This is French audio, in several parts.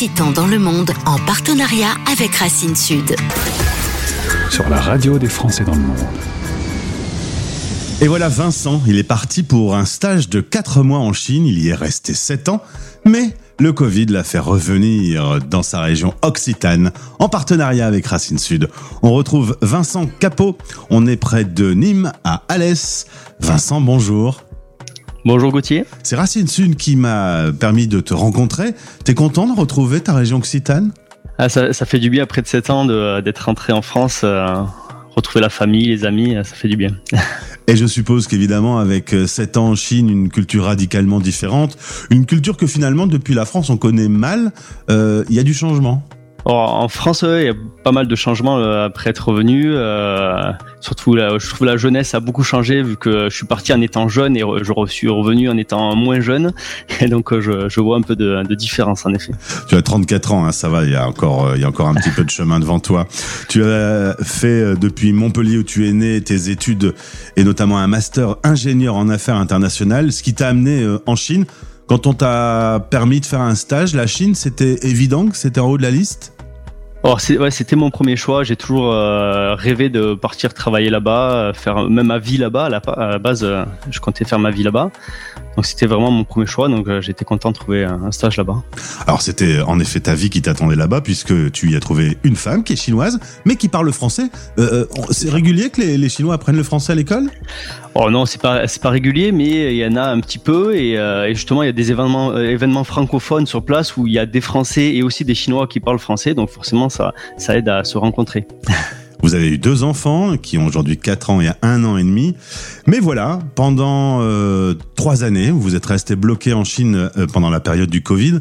excitant dans le monde en partenariat avec Racine Sud. Sur la radio des Français dans le monde. Et voilà Vincent, il est parti pour un stage de 4 mois en Chine, il y est resté 7 ans, mais le Covid l'a fait revenir dans sa région occitane en partenariat avec Racine Sud. On retrouve Vincent Capot, on est près de Nîmes à Alès. Vincent, bonjour. Bonjour Gauthier. C'est Racine Sud qui m'a permis de te rencontrer. T'es content de retrouver ta région occitane? Ah, ça, fait du bien après de 7 ans d'être rentré en France, euh, retrouver la famille, les amis, ça fait du bien. Et je suppose qu'évidemment, avec 7 euh, ans en Chine, une culture radicalement différente, une culture que finalement, depuis la France, on connaît mal, euh, il y a du changement en France, il y a pas mal de changements euh, après être revenu. Euh, surtout, je trouve la jeunesse a beaucoup changé vu que je suis parti en étant jeune et je suis revenu en étant moins jeune. Et donc, euh, je, vois un peu de, différence en effet. Tu as 34 ans, hein, ça va. Il y a il y a encore un petit peu de chemin devant toi. Tu as fait depuis Montpellier où tu es né tes études et notamment un master ingénieur en affaires internationales, ce qui t'a amené en Chine. Quand on t'a permis de faire un stage, la Chine, c'était évident que c'était en haut de la liste? Alors ouais, c'était mon premier choix. J'ai toujours euh, rêvé de partir travailler là-bas, euh, faire même ma vie là-bas. À, la, base, euh, je comptais faire ma vie là-bas. Donc c'était vraiment mon premier choix. Donc j'étais content de trouver un stage là-bas. Alors c'était en effet ta vie qui t'attendait là-bas puisque tu y as trouvé une femme qui est chinoise, mais qui parle le français. c'est régulier que les, les Chinois apprennent le français à l'école? Oh non, c'est pas c'est pas régulier, mais il y en a un petit peu et, et justement il y a des événements événements francophones sur place où il y a des Français et aussi des Chinois qui parlent français. Donc forcément ça, aide à se rencontrer. Vous avez eu deux enfants qui ont aujourd'hui 4 ans et 1 an et demi. Mais voilà, pendant euh, trois années, vous êtes resté bloqué en Chine euh, pendant la période du Covid.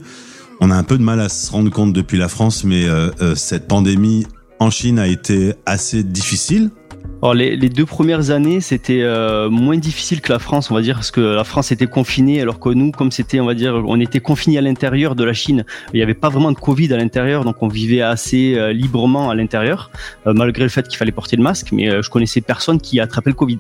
On a un peu de mal à se rendre compte depuis la France, mais euh, cette pandémie en Chine a été assez difficile. Alors les, deux premières années, c'était euh, moins difficile que la France, on va dire, parce que la France était confinée, alors que nous, comme c'était, on va dire, on était confinés à l'intérieur de la Chine. Il n'y avait pas vraiment de Covid à l'intérieur, donc on vivait assez euh, librement à l'intérieur, euh, malgré le fait qu'il fallait porter le masque. Mais je connaissais personne qui a attrapé le Covid.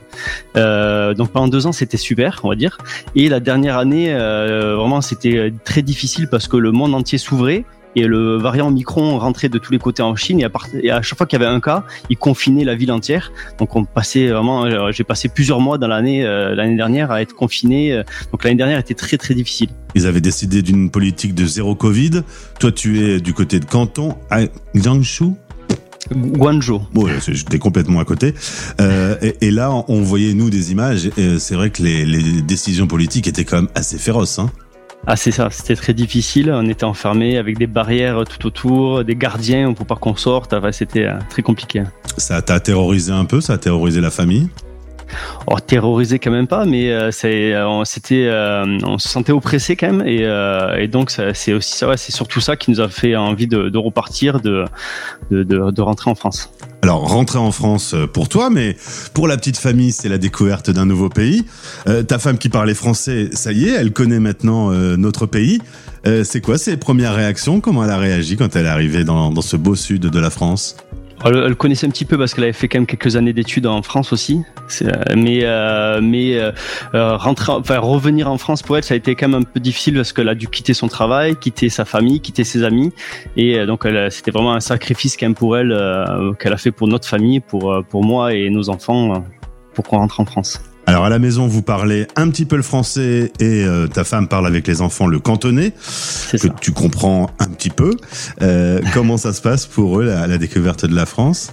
donc pendant deux ans, c'était super, on va dire. Et la dernière année, vraiment, c'était très difficile parce que le monde entier s'ouvrait et le variant Omicron rentrait de tous les côtés en Chine et à, chaque fois qu'il y avait un cas, il confinait la ville entière. Donc on passait vraiment, euh, j'ai passé plusieurs mois dans l'année euh, l'année dernière à être confiné. Euh, donc l'année dernière était très très difficile. Ils avaient décidé d'une politique de zéro Covid. Toi, tu es du côté de Canton, à Jiangsu. Guangzhou. Bon, j'étais complètement à côté. et, là, on voyait nous des images. C'est vrai que les, les, décisions politiques étaient quand même assez féroces. Hein. Ah c'est ça, c'était très difficile. On était enfermé avec des barrières tout autour, des gardiens, pouvait pas qu'on sorte. c'était euh, très compliqué. Ça t'a terrorisé un peu? Ça a terrorisé la famille? Oh, terrorisé quand même pas, mais euh, c'est, euh, on, se sentait oppressé quand même, et, donc c'est aussi ça, c'est surtout ça qui nous a fait envie de, repartir, de, rentrer en France. Alors, rentrer en France euh, pour toi, mais pour la petite famille, c'est la découverte d'un nouveau pays. Euh, ta femme qui parlait français, ça y est, elle connaît maintenant euh, notre pays. c'est quoi ses premières réactions? Comment elle a réagi quand elle est arrivée dans ce beau sud de la France? Elle, connaissait un petit peu parce qu'elle avait fait quand même quelques années d'études en France aussi. Euh, mais euh, mais euh, revenir en France pour elle, ça a été quand même un peu difficile parce qu'elle a dû quitter son travail, quitter sa famille, quitter ses amis, et donc c'était vraiment un sacrifice quand même pour elle qu'elle a fait pour notre famille, pour pour moi et nos enfants, pour qu'on rentre en France. Alors à la maison, vous parlez un petit peu le français et euh, ta femme parle avec les enfants le cantonais, que tu comprends un petit peu. Euh, comment ça se passe pour eux, la découverte de la France?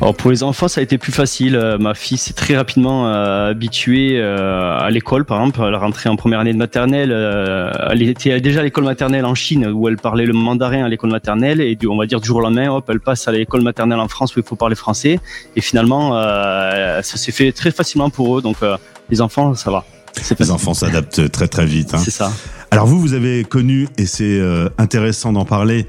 Alors pour les enfants, ça a été plus facile. Euh, ma fille s'est très rapidement euh, habituée euh, à l'école, par exemple. Elle est rentrée en première année de maternelle. elle était déjà à l'école maternelle en Chine, où elle parlait le mandarin à l'école maternelle. Et du, on va dire du jour au lendemain, hop, elle passe à l'école maternelle en France, où il faut parler français. Et finalement, ça s'est fait très facilement pour eux. Donc les enfants, ça va. Les enfants s'adaptent très très vite. Hein. C'est ça. Alors vous, vous avez connu, et c'est euh, intéressant d'en parler,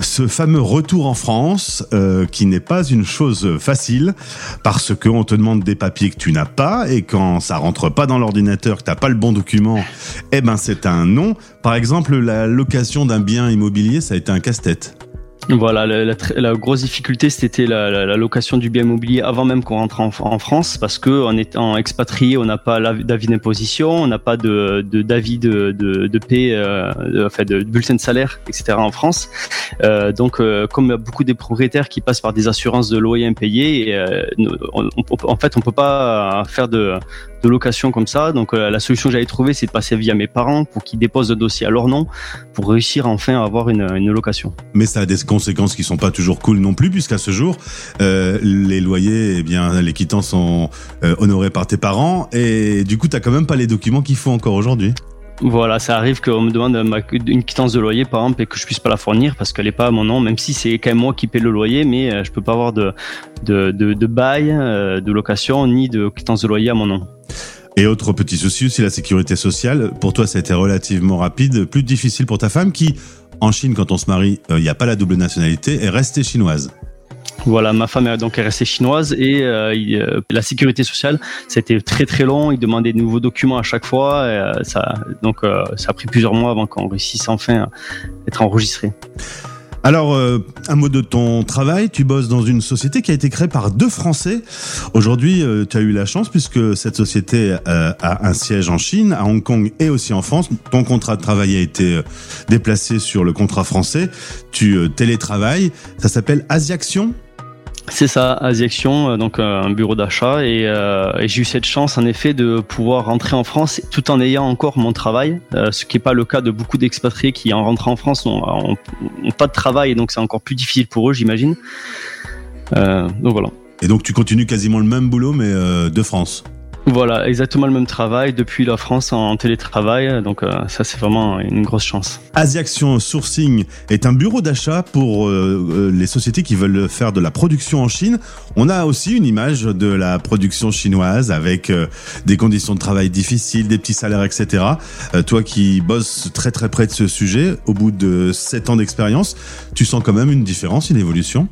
ce fameux retour en France, euh, qui n'est pas une chose facile, parce qu'on te demande des papiers que tu n'as pas, et quand ça rentre pas dans l'ordinateur, que tu n'as pas le bon document, eh ben c'est un non. Par exemple, la location d'un bien immobilier, ça a été un casse-tête. Voilà, la, la, grosse difficulté, c'était la, la, location du bien immobilier avant même qu'on rentre en, en, France, parce que en étant expatrié, on n'a pas d'avis d'imposition, on n'a pas de d'avis de, de, de, paie, euh, de, enfin de, bulletin de salaire, etc. en France. Euh, donc, euh, comme beaucoup des propriétaires qui passent par des assurances de loyer impayés, euh, en fait, on peut pas faire de de location comme ça. Donc euh, la solution que j'avais trouvée, c'est de passer via mes parents pour qu'ils déposent le dossier à leur nom pour réussir enfin à avoir une, une location. Mais ça a des conséquences qui sont pas toujours cool non plus, puisqu'à ce jour, euh, les loyers, eh bien, les quittances sont euh, honorés par tes parents, et du coup, tu quand même pas les documents qu'il faut encore aujourd'hui. Voilà, ça arrive qu'on me demande une quittance de loyer, par exemple, et que je puisse pas la fournir parce qu'elle est pas à mon nom, même si c'est quand même moi qui paie le loyer, mais je peux pas avoir de, de, de, de bail, de location, ni de quittance de loyer à mon nom. Et autre petit souci aussi, la sécurité sociale. Pour toi, ça a été relativement rapide, plus difficile pour ta femme qui, en Chine, quand on se marie, il euh, n'y a pas la double nationalité, est restée chinoise. Voilà, ma femme est donc restée chinoise et euh, euh, la sécurité sociale, c'était très très long. Il demandait de nouveaux documents à chaque fois. Donc ça a pris plusieurs mois avant qu'on réussisse enfin à être enregistré. Alors, euh, un mot de ton travail. Tu bosses dans une société qui a été créée par deux Français. Aujourd'hui, euh, tu as eu la chance puisque cette société euh, a un siège en Chine, à Hong Kong et aussi en France. Ton contrat de travail a été déplacé sur le contrat français. Tu télétravailles. Ça s'appelle Asiaction c'est ça, Asiaction, euh, donc euh, un bureau d'achat, euh, et, j'ai eu cette chance en effet de pouvoir rentrer en France tout en ayant encore mon travail, ce qui n'est pas le cas de beaucoup d'expatriés qui en rentrant en France n'ont pas de travail, donc c'est encore plus difficile pour eux, j'imagine. donc voilà. Et donc tu continues quasiment le même boulot, mais de France voilà, exactement le même travail depuis la France en télétravail. Donc euh, ça, c'est vraiment une grosse chance. Asiaction Sourcing est un bureau d'achat pour euh, euh, les sociétés qui veulent faire de la production en Chine. On a aussi une image de la production chinoise avec des conditions de travail difficiles, des petits salaires, etc. toi qui bosses très très près de ce sujet, au bout de 7 ans d'expérience, tu sens quand même une différence, une évolution?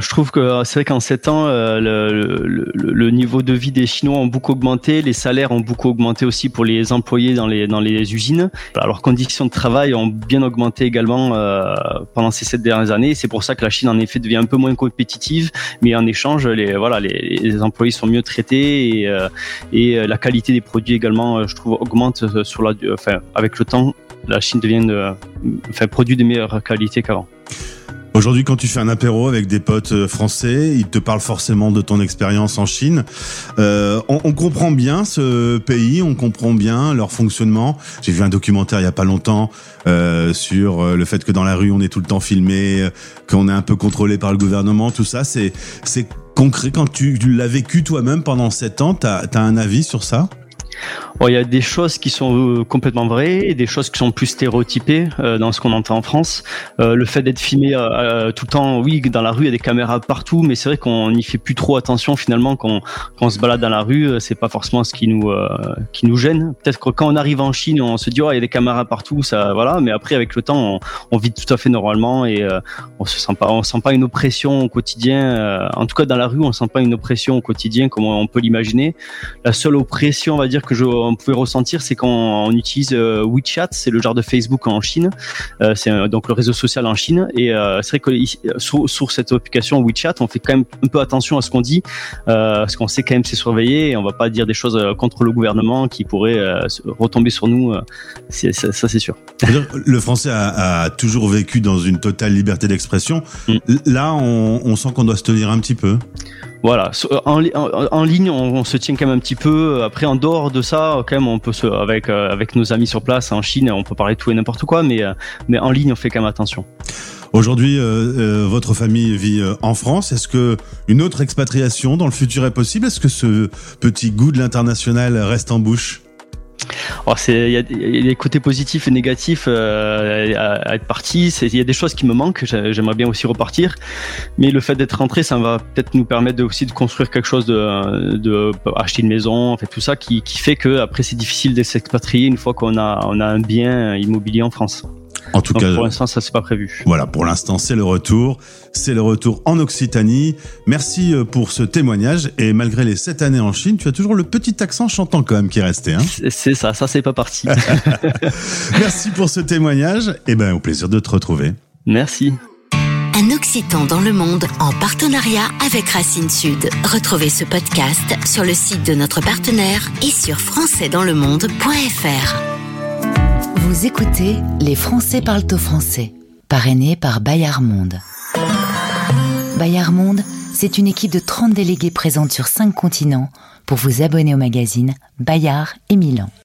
Je trouve que euh, c'est vrai qu'en 7 ans, euh, le, niveau de vie des Chinois ont beaucoup augmenté, les salaires ont beaucoup augmenté aussi pour les employés dans les, dans les usines. leurs conditions de travail ont bien augmenté également euh, pendant ces 7 dernières années. C'est pour ça que la Chine, en effet, devient un peu moins compétitive, mais en échange, les, voilà, les, employés sont mieux traités et, la qualité des produits également, je trouve, augmente sur la, enfin, avec le temps. La Chine devient, enfin, produit de meilleure qualité qu'avant. Aujourd'hui, quand tu fais un apéro avec des potes euh, français, ils te parlent forcément de ton expérience en Chine. Euh, on, on, comprend bien ce pays, on comprend bien leur fonctionnement. J'ai vu un documentaire il y a pas longtemps euh, sur euh, le fait que dans la rue on est tout le temps filmé, qu'on est un peu contrôlé par le gouvernement. Tout ça, c'est c'est concret. Quand tu, tu l'as vécu toi-même pendant sept ans, t'as as un avis sur ça? Il y a des choses qui sont euh, complètement vraies et des choses qui sont plus stéréotypées euh, dans ce qu'on entend en France. Euh, le fait d'être filmé tout le temps, oui, dans la rue, il y a des caméras partout, mais c'est vrai qu'on n'y fait plus trop attention finalement quand, on se balade dans la rue. C'est pas forcément ce qui nous qui nous gêne. Peut-être que quand on arrive en Chine, on se dit oh il y a des caméras partout, ça voilà. Mais après avec le temps, on, vit tout à fait normalement et on se sent pas on sent pas une oppression au quotidien. en tout cas dans la rue, on sent pas une oppression au quotidien comme on peut l'imaginer. La seule oppression, on va dire que je on pouvait ressentir, c'est quand on utilise euh, WeChat, c'est le genre de Facebook en Chine, euh, c'est euh, donc le réseau social en Chine, et c'est vrai que sur, cette application WeChat, on fait quand même un peu attention à ce qu'on dit, parce qu'on sait quand même c'est surveillé, et on va pas dire des choses contre le gouvernement qui pourraient retomber sur nous, ça, c'est sûr. Le français a, toujours vécu dans une totale liberté d'expression. Mm. Là, on, on sent qu'on doit se tenir un petit peu. Voilà, euh, en, ligne, on, se tient quand même un petit peu. Après, en dehors de ça, quand même, on peut se, avec euh, avec nos amis sur place en Chine, on peut parler de tout et n'importe quoi, mais euh, mais en ligne, on fait quand même attention. Aujourd'hui, votre famille vit en France. Est-ce que une autre expatriation dans le futur est possible? Est-ce que ce petit goût de l'international reste en bouche? Il y, a des côtés positifs et négatifs euh, à, être parti. Il y a des choses qui me manquent. J'aimerais bien aussi repartir, mais le fait d'être rentré, ça va peut-être nous permettre aussi de construire quelque chose, de, acheter une maison, en fait tout ça qui, qui fait que après c'est difficile de s'expatrier une fois qu'on a on a un bien immobilier en France. En tout cas, pour l'instant, ça c'est pas prévu. Voilà, pour l'instant, c'est le retour. C'est le retour en Occitanie. Merci euh, pour ce témoignage. Et malgré les sept années en Chine, tu as toujours le petit accent chantant quand même qui est resté. Hein c'est ça, ça c'est pas parti. Merci pour ce témoignage. Et ben, au plaisir de te retrouver. Merci. Occitan dans le monde en partenariat avec Racine Sud. Retrouvez ce podcast sur le site de notre partenaire et sur françaisdanslemonde.fr. Vous écoutez Les Français parlent au français, parrainé par Bayard Monde. Bayard Monde, c'est une équipe de 30 délégués présente sur 5 continents pour vous abonner au magazine Bayard et Milan.